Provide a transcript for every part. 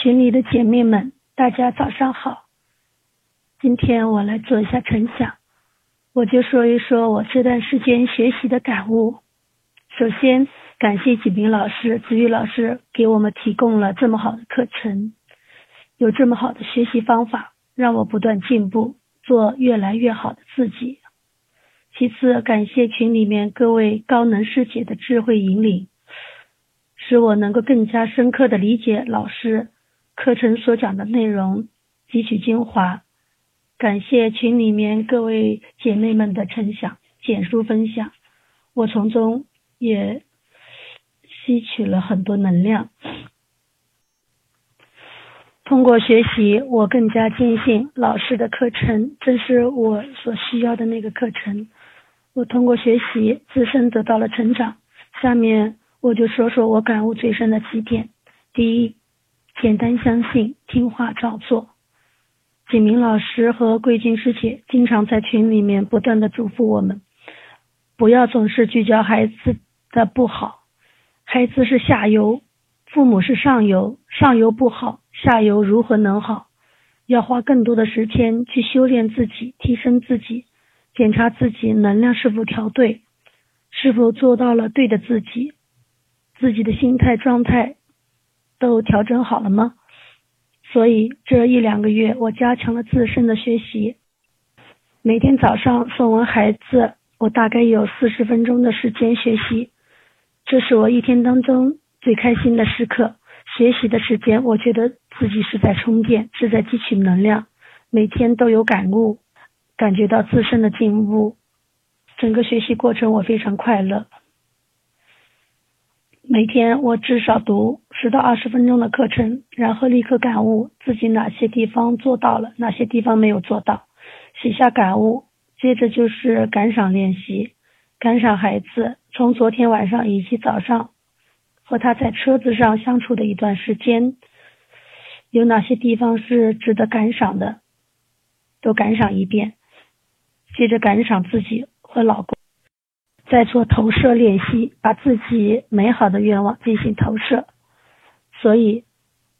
群里的姐妹们，大家早上好。今天我来做一下晨想，我就说一说我这段时间学习的感悟。首先，感谢几名老师、子玉老师给我们提供了这么好的课程，有这么好的学习方法，让我不断进步，做越来越好的自己。其次，感谢群里面各位高能师姐的智慧引领，使我能够更加深刻的理解老师。课程所讲的内容汲取精华，感谢群里面各位姐妹们的分享、简述分享，我从中也吸取了很多能量。通过学习，我更加坚信老师的课程正是我所需要的那个课程。我通过学习，自身得到了成长。下面我就说说我感悟最深的几点。第一。简单相信，听话照做。景明老师和桂金师姐经常在群里面不断的嘱咐我们，不要总是聚焦孩子的不好。孩子是下游，父母是上游，上游不好，下游如何能好？要花更多的时间去修炼自己，提升自己，检查自己能量是否调对，是否做到了对的自己，自己的心态状态。都调整好了吗？所以这一两个月，我加强了自身的学习。每天早上送完孩子，我大概有四十分钟的时间学习，这是我一天当中最开心的时刻。学习的时间，我觉得自己是在充电，是在汲取能量。每天都有感悟，感觉到自身的进步。整个学习过程，我非常快乐。每天我至少读十到二十分钟的课程，然后立刻感悟自己哪些地方做到了，哪些地方没有做到，写下感悟。接着就是感赏练习，感赏孩子从昨天晚上以及早上和他在车子上相处的一段时间，有哪些地方是值得感赏的，都感赏一遍。接着感赏自己和老公。在做投射练习，把自己美好的愿望进行投射。所以，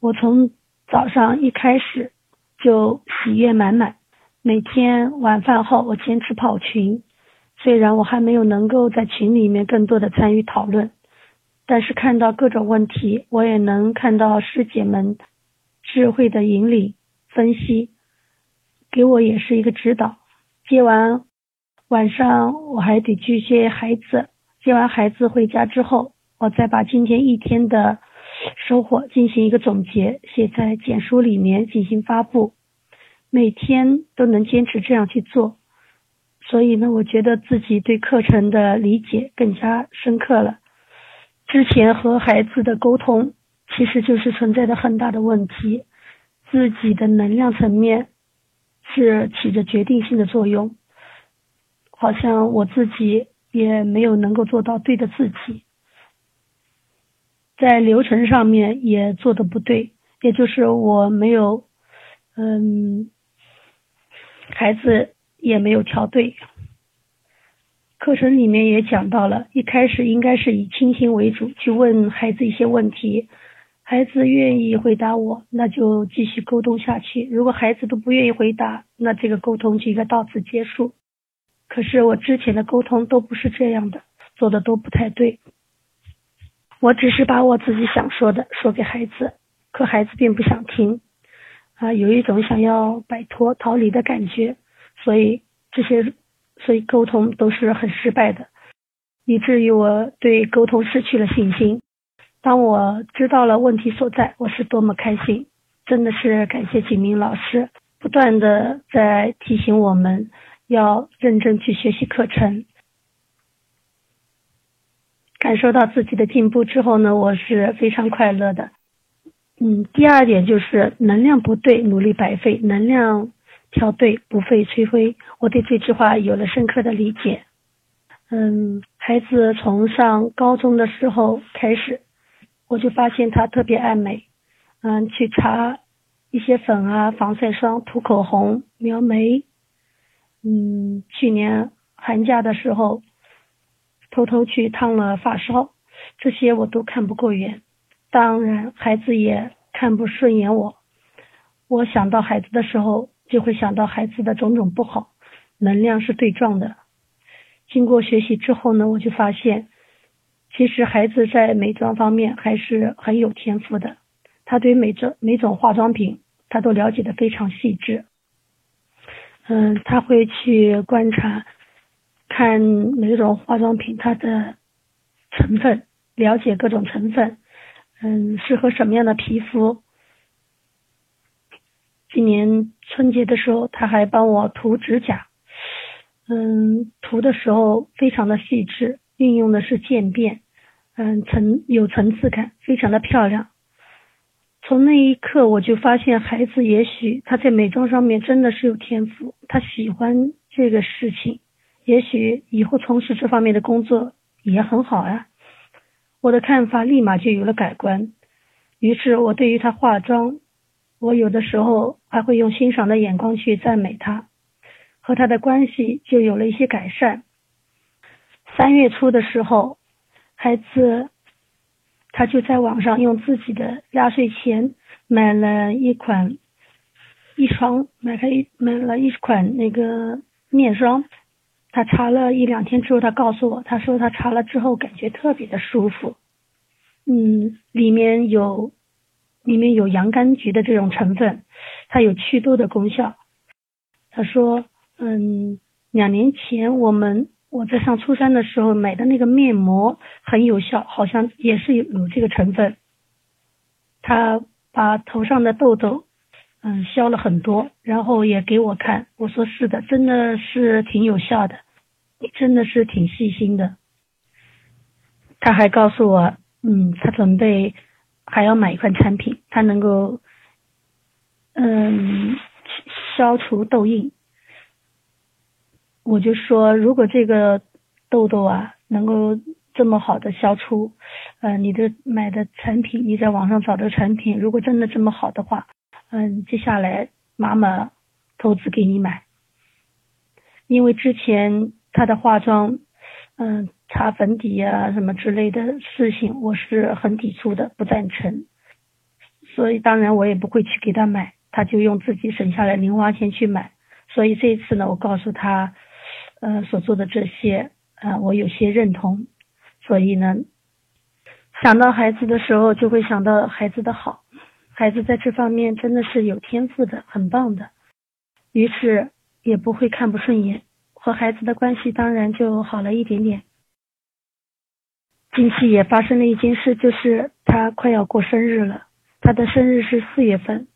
我从早上一开始就喜悦满满。每天晚饭后，我坚持跑群。虽然我还没有能够在群里面更多的参与讨论，但是看到各种问题，我也能看到师姐们智慧的引领、分析，给我也是一个指导。接完。晚上我还得去接孩子，接完孩子回家之后，我再把今天一天的收获进行一个总结，写在简书里面进行发布。每天都能坚持这样去做，所以呢，我觉得自己对课程的理解更加深刻了。之前和孩子的沟通其实就是存在着很大的问题，自己的能量层面是起着决定性的作用。好像我自己也没有能够做到对的自己，在流程上面也做的不对，也就是我没有，嗯，孩子也没有调对。课程里面也讲到了，一开始应该是以倾听为主，去问孩子一些问题，孩子愿意回答我，那就继续沟通下去；如果孩子都不愿意回答，那这个沟通就应该到此结束。可是我之前的沟通都不是这样的，做的都不太对。我只是把我自己想说的说给孩子，可孩子并不想听，啊，有一种想要摆脱逃离的感觉，所以这些，所以沟通都是很失败的，以至于我对沟通失去了信心。当我知道了问题所在，我是多么开心，真的是感谢景明老师不断的在提醒我们。要认真去学习课程，感受到自己的进步之后呢，我是非常快乐的。嗯，第二点就是能量不对，努力白费；能量调对，不费吹灰。我对这句话有了深刻的理解。嗯，孩子从上高中的时候开始，我就发现他特别爱美。嗯，去擦一些粉啊，防晒霜，涂口红，描眉。嗯，去年寒假的时候，偷偷去烫了发梢，这些我都看不过眼。当然，孩子也看不顺眼我。我想到孩子的时候，就会想到孩子的种种不好，能量是对撞的。经过学习之后呢，我就发现，其实孩子在美妆方面还是很有天赋的。他对每种每种化妆品，他都了解的非常细致。嗯，他会去观察，看每种化妆品它的成分，了解各种成分，嗯，适合什么样的皮肤。今年春节的时候，他还帮我涂指甲，嗯，涂的时候非常的细致，运用的是渐变，嗯，层有层次感，非常的漂亮。从那一刻，我就发现孩子也许他在美妆上面真的是有天赋，他喜欢这个事情，也许以后从事这方面的工作也很好呀。我的看法立马就有了改观，于是我对于他化妆。我有的时候还会用欣赏的眼光去赞美他，和他的关系就有了一些改善。三月初的时候，孩子他就在网上用自己的压岁钱买了一款一双，买了一买了一款那个面霜。他擦了一两天之后，他告诉我，他说他擦了之后感觉特别的舒服。嗯，里面有。里面有洋甘菊的这种成分，它有祛痘的功效。他说，嗯，两年前我们我在上初三的时候买的那个面膜很有效，好像也是有有这个成分。他把头上的痘痘，嗯，消了很多，然后也给我看。我说是的，真的是挺有效的，你真的是挺细心的。他还告诉我，嗯，他准备。还要买一款产品，它能够，嗯，消除痘印。我就说，如果这个痘痘啊能够这么好的消除，呃，你的买的产品，你在网上找的产品，如果真的这么好的话，嗯，接下来妈妈投资给你买，因为之前她的化妆，嗯。擦粉底呀什么之类的事情，我是很抵触的，不赞成。所以当然我也不会去给他买，他就用自己省下来零花钱去买。所以这次呢，我告诉他，呃，所做的这些，呃，我有些认同。所以呢，想到孩子的时候，就会想到孩子的好，孩子在这方面真的是有天赋的，很棒的。于是也不会看不顺眼，和孩子的关系当然就好了一点点。近期也发生了一件事，就是他快要过生日了。他的生日是四月份，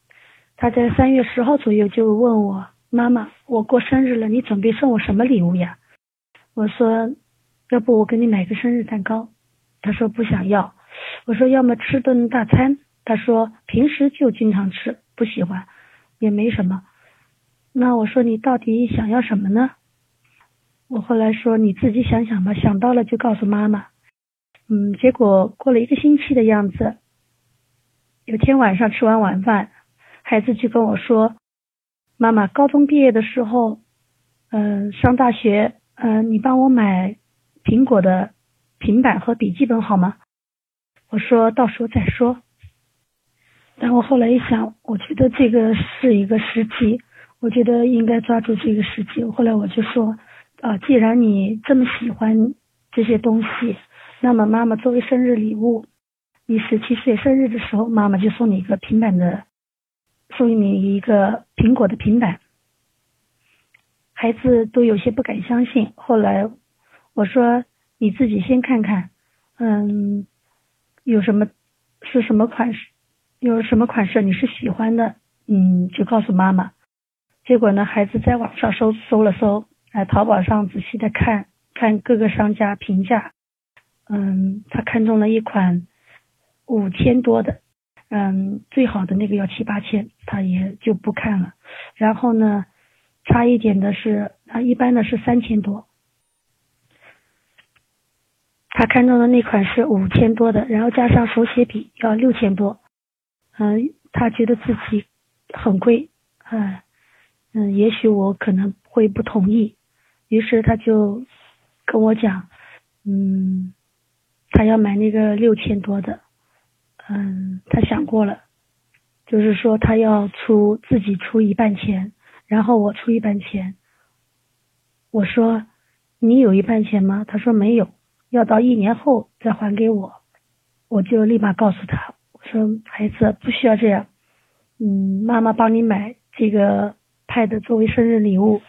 他在三月十号左右就问我：“妈妈，我过生日了，你准备送我什么礼物呀？”我说：“要不我给你买个生日蛋糕。”他说不想要。我说：“要么吃顿大餐。”他说：“平时就经常吃，不喜欢，也没什么。”那我说：“你到底想要什么呢？”我后来说：“你自己想想吧，想到了就告诉妈妈。”嗯，结果过了一个星期的样子，有天晚上吃完晚饭，孩子就跟我说：“妈妈，高中毕业的时候，嗯，上大学，嗯，你帮我买苹果的平板和笔记本好吗？”我说到时候再说。但我后来一想，我觉得这个是一个时机，我觉得应该抓住这个时机。后来我就说：“啊，既然你这么喜欢这些东西。”那么妈妈作为生日礼物，你十七岁生日的时候，妈妈就送你一个平板的，送你一个苹果的平板。孩子都有些不敢相信。后来我说你自己先看看，嗯，有什么是什么款式，有什么款式你是喜欢的，嗯，就告诉妈妈。结果呢，孩子在网上搜搜了搜，在淘宝上仔细的看看各个商家评价。嗯，他看中了一款五千多的，嗯，最好的那个要七八千，他也就不看了。然后呢，差一点的是，啊，一般的是三千多。他看中的那款是五千多的，然后加上手写笔要六千多。嗯，他觉得自己很贵，嗯嗯，也许我可能会不同意，于是他就跟我讲，嗯。他要买那个六千多的，嗯，他想过了，就是说他要出自己出一半钱，然后我出一半钱。我说你有一半钱吗？他说没有，要到一年后再还给我。我就立马告诉他，我说孩子不需要这样，嗯，妈妈帮你买这个 pad 作为生日礼物，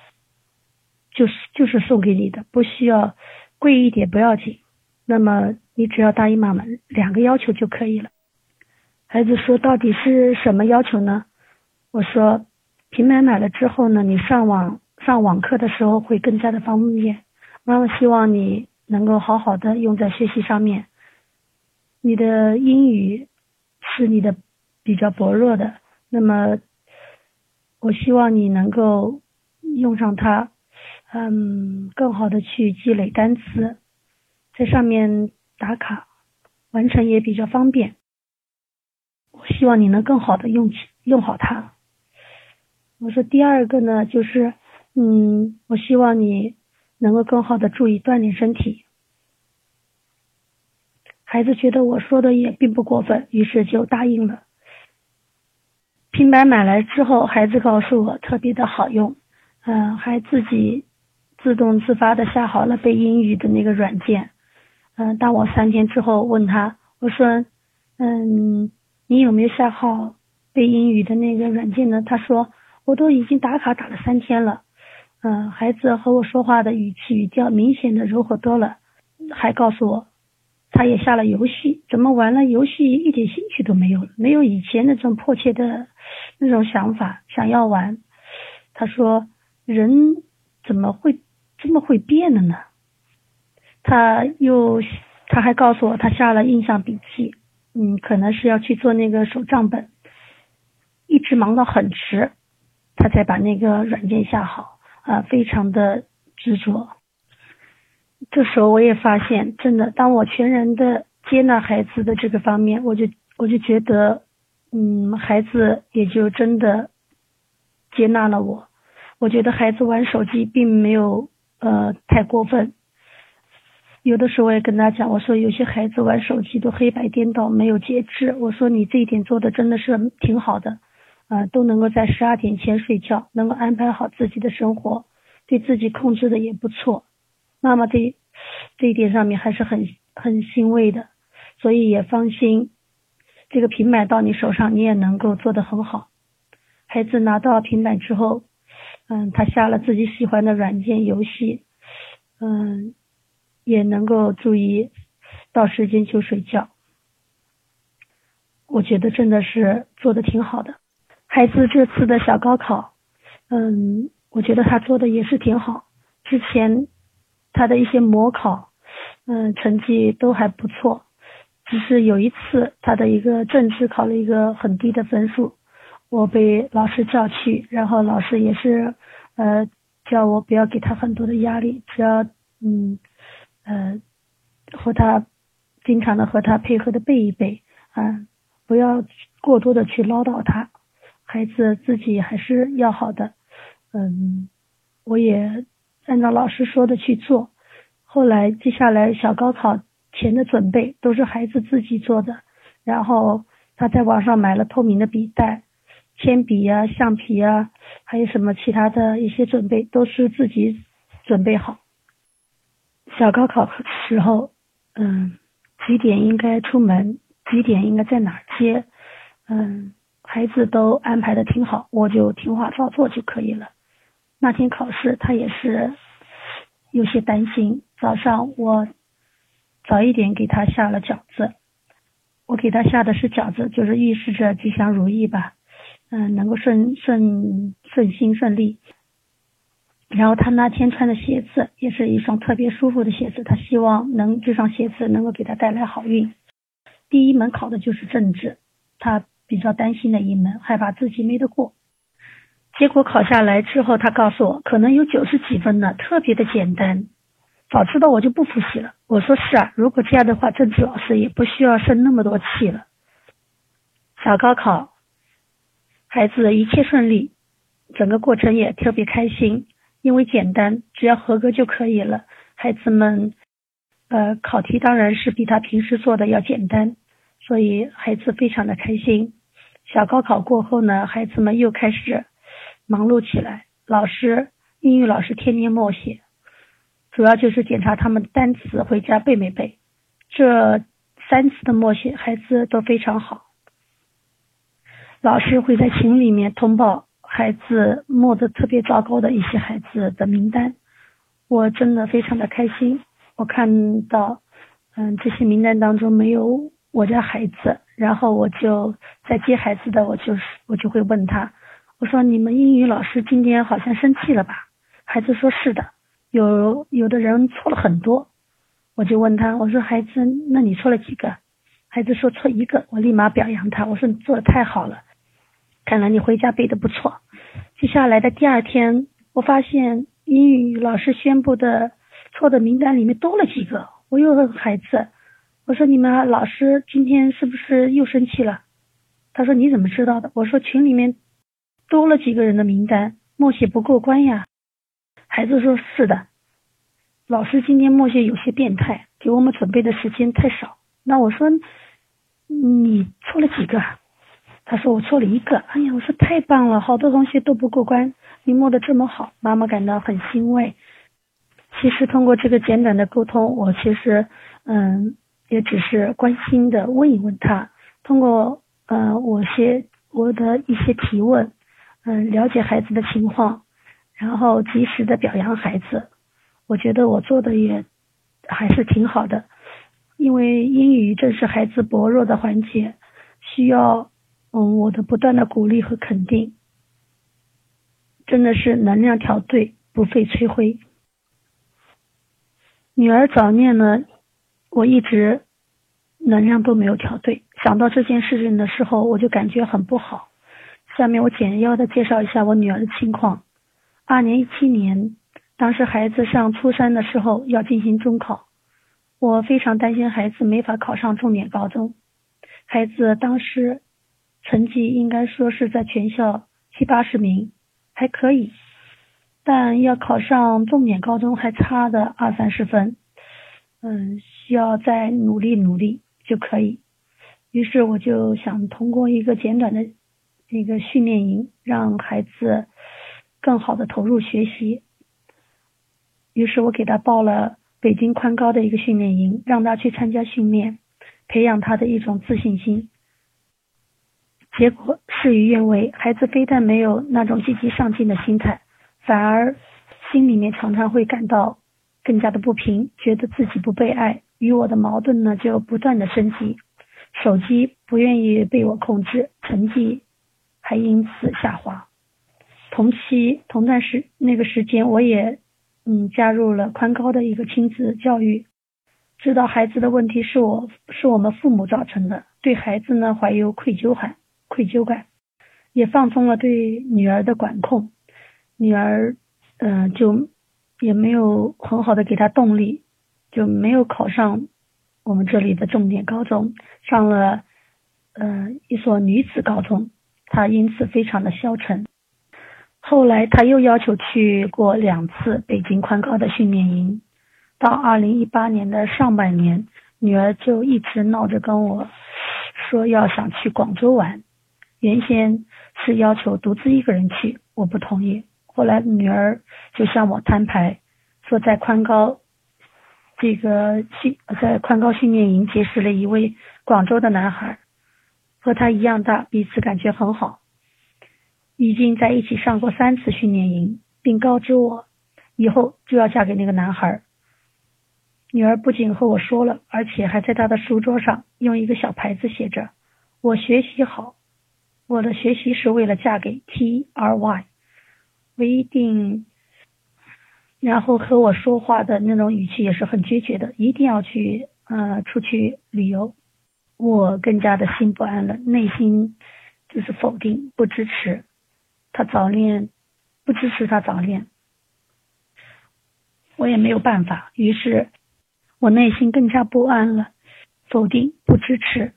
就是就是送给你的，不需要贵一点不要紧。那么你只要答应妈妈两个要求就可以了。孩子说：“到底是什么要求呢？”我说：“平板买了之后呢，你上网上网课的时候会更加的方便。妈妈希望你能够好好的用在学习上面。你的英语是你的比较薄弱的，那么我希望你能够用上它，嗯，更好的去积累单词，在上面打卡，完成也比较方便。”希望你能更好的用起用好它。我说第二个呢，就是嗯，我希望你能够更好的注意锻炼身体。孩子觉得我说的也并不过分，于是就答应了。平板买来之后，孩子告诉我特别的好用，嗯，还自己自动自发的下好了背英语的那个软件。嗯，当我三天之后问他，我说，嗯。你有没有下好背英语的那个软件呢？他说我都已经打卡打了三天了。嗯，孩子和我说话的语气语调明显的柔和多了，还告诉我他也下了游戏，怎么玩了游戏一点兴趣都没有了，没有以前那种迫切的那种想法想要玩。他说人怎么会这么会变了呢？他又他还告诉我他下了印象笔记。嗯，可能是要去做那个手账本，一直忙到很迟，他才把那个软件下好啊，非常的执着。这时候我也发现，真的，当我全然的接纳孩子的这个方面，我就我就觉得，嗯，孩子也就真的接纳了我。我觉得孩子玩手机并没有呃太过分。有的时候我也跟他讲，我说有些孩子玩手机都黑白颠倒，没有节制。我说你这一点做的真的是挺好的，啊，都能够在十二点前睡觉，能够安排好自己的生活，对自己控制的也不错。妈妈这这一点上面还是很很欣慰的，所以也放心，这个平板到你手上，你也能够做得很好。孩子拿到平板之后，嗯，他下了自己喜欢的软件游戏，嗯。也能够注意到时间就睡觉，我觉得真的是做的挺好的。孩子这次的小高考，嗯，我觉得他做的也是挺好。之前他的一些模考，嗯，成绩都还不错，只是有一次他的一个政治考了一个很低的分数，我被老师叫去，然后老师也是呃叫我不要给他很多的压力，只要嗯。呃，和他经常的和他配合的背一背啊，不要过多的去唠叨他，孩子自己还是要好的。嗯，我也按照老师说的去做。后来接下来小高考前的准备都是孩子自己做的，然后他在网上买了透明的笔袋、铅笔呀、橡皮呀，还有什么其他的一些准备都是自己准备好。小高考时候，嗯，几点应该出门？几点应该在哪儿接？嗯，孩子都安排的挺好，我就听话照做就可以了。那天考试，他也是有些担心。早上我早一点给他下了饺子，我给他下的是饺子，就是预示着吉祥如意吧，嗯，能够顺顺顺心顺利。然后他那天穿的鞋子也是一双特别舒服的鞋子，他希望能这双鞋子能够给他带来好运。第一门考的就是政治，他比较担心的一门，害怕自己没得过。结果考下来之后，他告诉我可能有九十几分呢，特别的简单。早知道我就不复习了。我说是啊，如果这样的话，政治老师也不需要生那么多气了。小高考，孩子一切顺利，整个过程也特别开心。因为简单，只要合格就可以了。孩子们，呃，考题当然是比他平时做的要简单，所以孩子非常的开心。小高考过后呢，孩子们又开始忙碌起来，老师英语老师天天默写，主要就是检查他们单词回家背没背。这三次的默写，孩子都非常好。老师会在群里面通报孩子默的特别糟糕的一些孩子的名单，我真的非常的开心。我看到，嗯，这些名单当中没有我家孩子，然后我就在接孩子的，我就是我就会问他，我说你们英语老师今天好像生气了吧？孩子说是的，有有的人错了很多，我就问他，我说孩子，那你错了几个？孩子说错一个，我立马表扬他，我说你做的太好了。看来你回家背的不错。接下来的第二天，我发现英语老师宣布的错的名单里面多了几个。我又问孩子：“我说你们老师今天是不是又生气了？”他说：“你怎么知道的？”我说：“群里面多了几个人的名单，默写不过关呀。”孩子说：“是的，老师今天默写有些变态，给我们准备的时间太少。”那我说：“你错了几个？”他说我错了一个，哎呀，我说太棒了，好多同学都不过关，你摸得这么好，妈妈感到很欣慰。其实通过这个简短的沟通，我其实嗯也只是关心的问一问他，通过呃我些我的一些提问，嗯了解孩子的情况，然后及时的表扬孩子，我觉得我做的也还是挺好的，因为英语正是孩子薄弱的环节，需要。嗯，我的不断的鼓励和肯定，真的是能量调对，不费吹灰。女儿早恋呢，我一直能量都没有调对。想到这件事情的时候，我就感觉很不好。下面我简要的介绍一下我女儿的情况。二零一七年，当时孩子上初三的时候要进行中考，我非常担心孩子没法考上重点高中。孩子当时。成绩应该说是在全校七八十名，还可以，但要考上重点高中还差的二三十分，嗯，需要再努力努力就可以。于是我就想通过一个简短的一个训练营，让孩子更好的投入学习。于是我给他报了北京宽高的一个训练营，让他去参加训练，培养他的一种自信心。结果事与愿违，孩子非但没有那种积极上进的心态，反而心里面常常会感到更加的不平，觉得自己不被爱，与我的矛盾呢就不断的升级，手机不愿意被我控制，成绩还因此下滑。同期同段时那个时间，我也嗯加入了宽高的一个亲子教育，知道孩子的问题是我是我们父母造成的，对孩子呢怀有愧疚感。愧疚感，也放松了对女儿的管控，女儿嗯就也没有很好的给她动力，就没有考上我们这里的重点高中，上了呃一所女子高中，她因此非常的消沉。后来她又要求去过两次北京宽高的训练营，到二零一八年的上半年，女儿就一直闹着跟我说要想去广州玩。原先是要求独自一个人去，我不同意。后来女儿就向我摊牌，说在宽高这个训在宽高训练营结识了一位广州的男孩，和他一样大，彼此感觉很好，已经在一起上过三次训练营，并告知我以后就要嫁给那个男孩。女儿不仅和我说了，而且还在他的书桌上用一个小牌子写着：“我学习好。”我的学习是为了嫁给 T R Y，我一定，然后和我说话的那种语气也是很决绝的，一定要去呃出去旅游，我更加的心不安了，内心就是否定不支持。他早恋，不支持他早恋，我也没有办法，于是我内心更加不安了，否定不支持。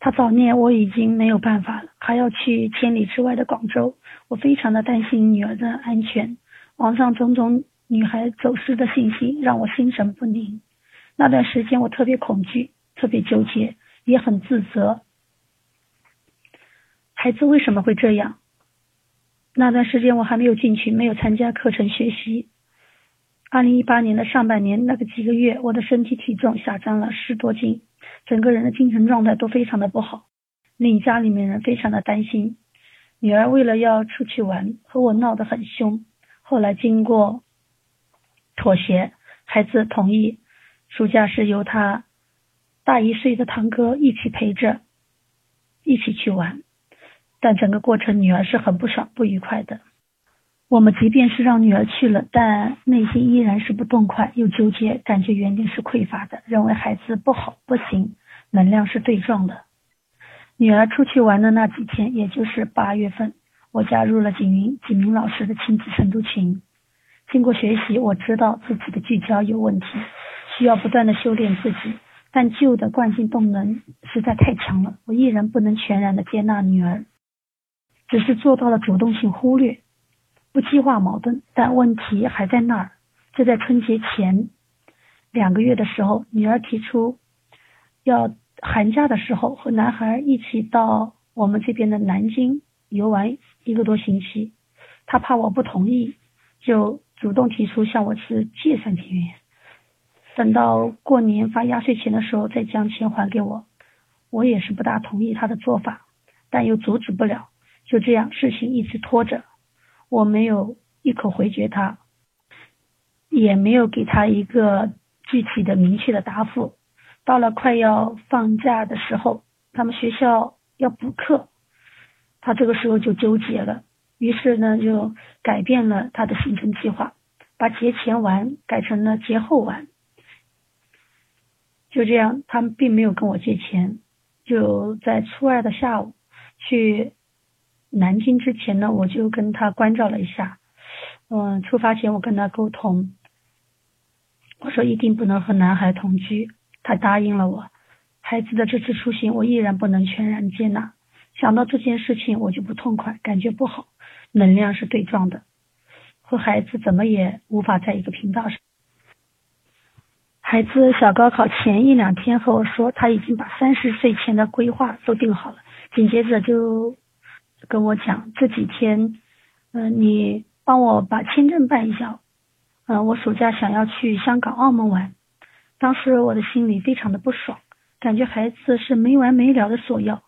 他早恋，我已经没有办法了，还要去千里之外的广州，我非常的担心女儿的安全。网上种种女孩走失的信息让我心神不宁。那段时间我特别恐惧，特别纠结，也很自责。孩子为什么会这样？那段时间我还没有进群，没有参加课程学习。二零一八年的上半年那个几个月，我的身体体重下降了十多斤，整个人的精神状态都非常的不好，令家里面人非常的担心。女儿为了要出去玩，和我闹得很凶。后来经过妥协，孩子同意，暑假是由他大一岁的堂哥一起陪着，一起去玩。但整个过程，女儿是很不爽、不愉快的。我们即便是让女儿去了，但内心依然是不痛快又纠结，感觉原定是匮乏的，认为孩子不好不行，能量是对撞的。女儿出去玩的那几天，也就是八月份，我加入了景云景明老师的亲子晨读群。经过学习，我知道自己的聚焦有问题，需要不断的修炼自己。但旧的惯性动能实在太强了，我依然不能全然的接纳女儿，只是做到了主动性忽略，不激化矛盾。但问题还在那儿。就在春节前两个月的时候，女儿提出要。寒假的时候，和男孩一起到我们这边的南京游玩一个多星期。他怕我不同意，就主动提出向我是借三千元，等到过年发压岁钱的时候再将钱还给我。我也是不大同意他的做法，但又阻止不了。就这样，事情一直拖着。我没有一口回绝他，也没有给他一个具体的明确的答复。到了快要放假的时候，他们学校要补课，他这个时候就纠结了，于是呢就改变了他的行程计划，把节前玩改成了节后玩。就这样，他们并没有跟我借钱，就在初二的下午去南京之前呢，我就跟他关照了一下，嗯，出发前我跟他沟通，我说一定不能和男孩同居。他答应了我，孩子的这次出行我依然不能全然接纳。想到这件事情我就不痛快，感觉不好，能量是对撞的，和孩子怎么也无法在一个频道上。孩子小高考前一两天和我说，他已经把三十岁前的规划都定好了，紧接着就跟我讲这几天，嗯，你帮我把签证办一下，嗯，我暑假想要去香港、澳门玩。当时我的心里非常的不爽，感觉孩子是没完没了的索要，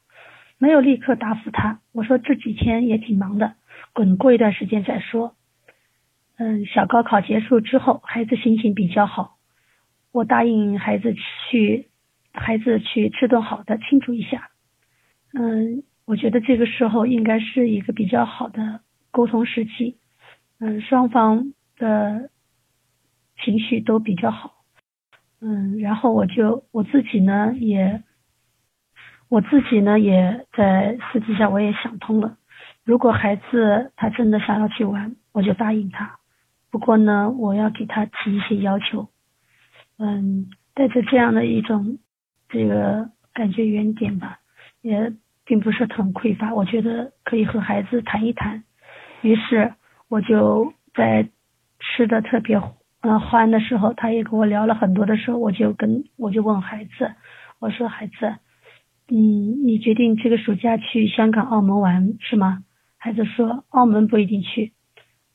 没有立刻答复他。我说这几天也挺忙的，滚过一段时间再说。嗯，小高考结束之后，孩子心情比较好，我答应孩子去，孩子去吃顿好的庆祝一下。嗯，我觉得这个时候应该是一个比较好的沟通时期。嗯，双方的情绪都比较好。嗯，然后我就我自己呢，也我自己呢，也在私底下我也想通了。如果孩子他真的想要去玩，我就答应他。不过呢，我要给他提一些要求。嗯，带着这样的一种这个感觉原点吧，也并不是很匮乏。我觉得可以和孩子谈一谈。于是我就在吃的特别。嗯，欢的时候，他也跟我聊了很多的时候，我就跟我就问孩子，我说孩子，嗯，你决定这个暑假去香港、澳门玩是吗？孩子说澳门不一定去。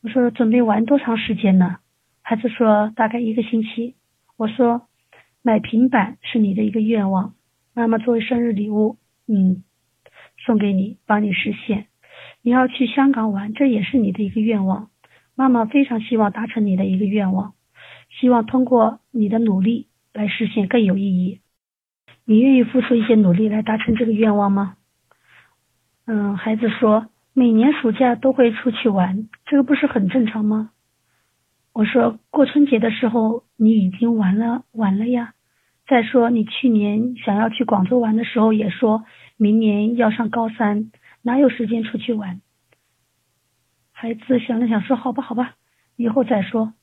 我说准备玩多长时间呢？孩子说大概一个星期。我说买平板是你的一个愿望，妈妈作为生日礼物，嗯，送给你，帮你实现。你要去香港玩，这也是你的一个愿望。妈妈非常希望达成你的一个愿望，希望通过你的努力来实现更有意义。你愿意付出一些努力来达成这个愿望吗？嗯，孩子说每年暑假都会出去玩，这个不是很正常吗？我说过春节的时候你已经玩了玩了呀。再说你去年想要去广州玩的时候也说明年要上高三，哪有时间出去玩？孩子想了想，说：“好吧，好吧，以后再说。”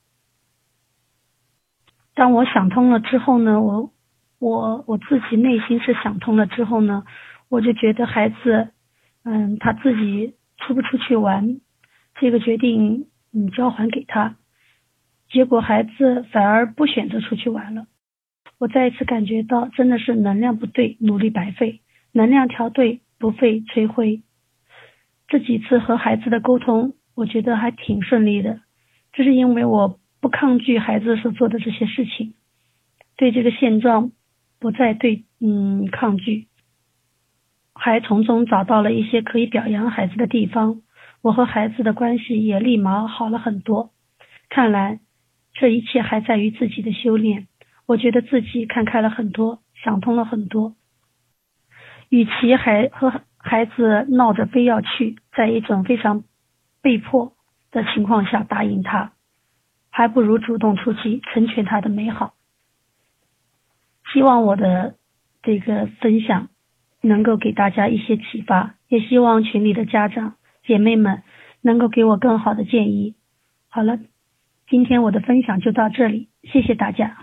当我想通了之后呢，我我我自己内心是想通了之后呢，我就觉得孩子，嗯，他自己出不出去玩，这个决定嗯交还给他。结果孩子反而不选择出去玩了。我再一次感觉到，真的是能量不对，努力白费；能量调对，不费吹灰。这几次和孩子的沟通，我觉得还挺顺利的。这是因为我不抗拒孩子所做的这些事情，对这个现状不再对嗯抗拒，还从中找到了一些可以表扬孩子的地方。我和孩子的关系也立马好了很多。看来这一切还在于自己的修炼。我觉得自己看开了很多，想通了很多。与其还和孩子闹着非要去，在一种非常被迫的情况下答应他，还不如主动出击，成全他的美好。希望我的这个分享能够给大家一些启发，也希望群里的家长姐妹们能够给我更好的建议。好了，今天我的分享就到这里，谢谢大家。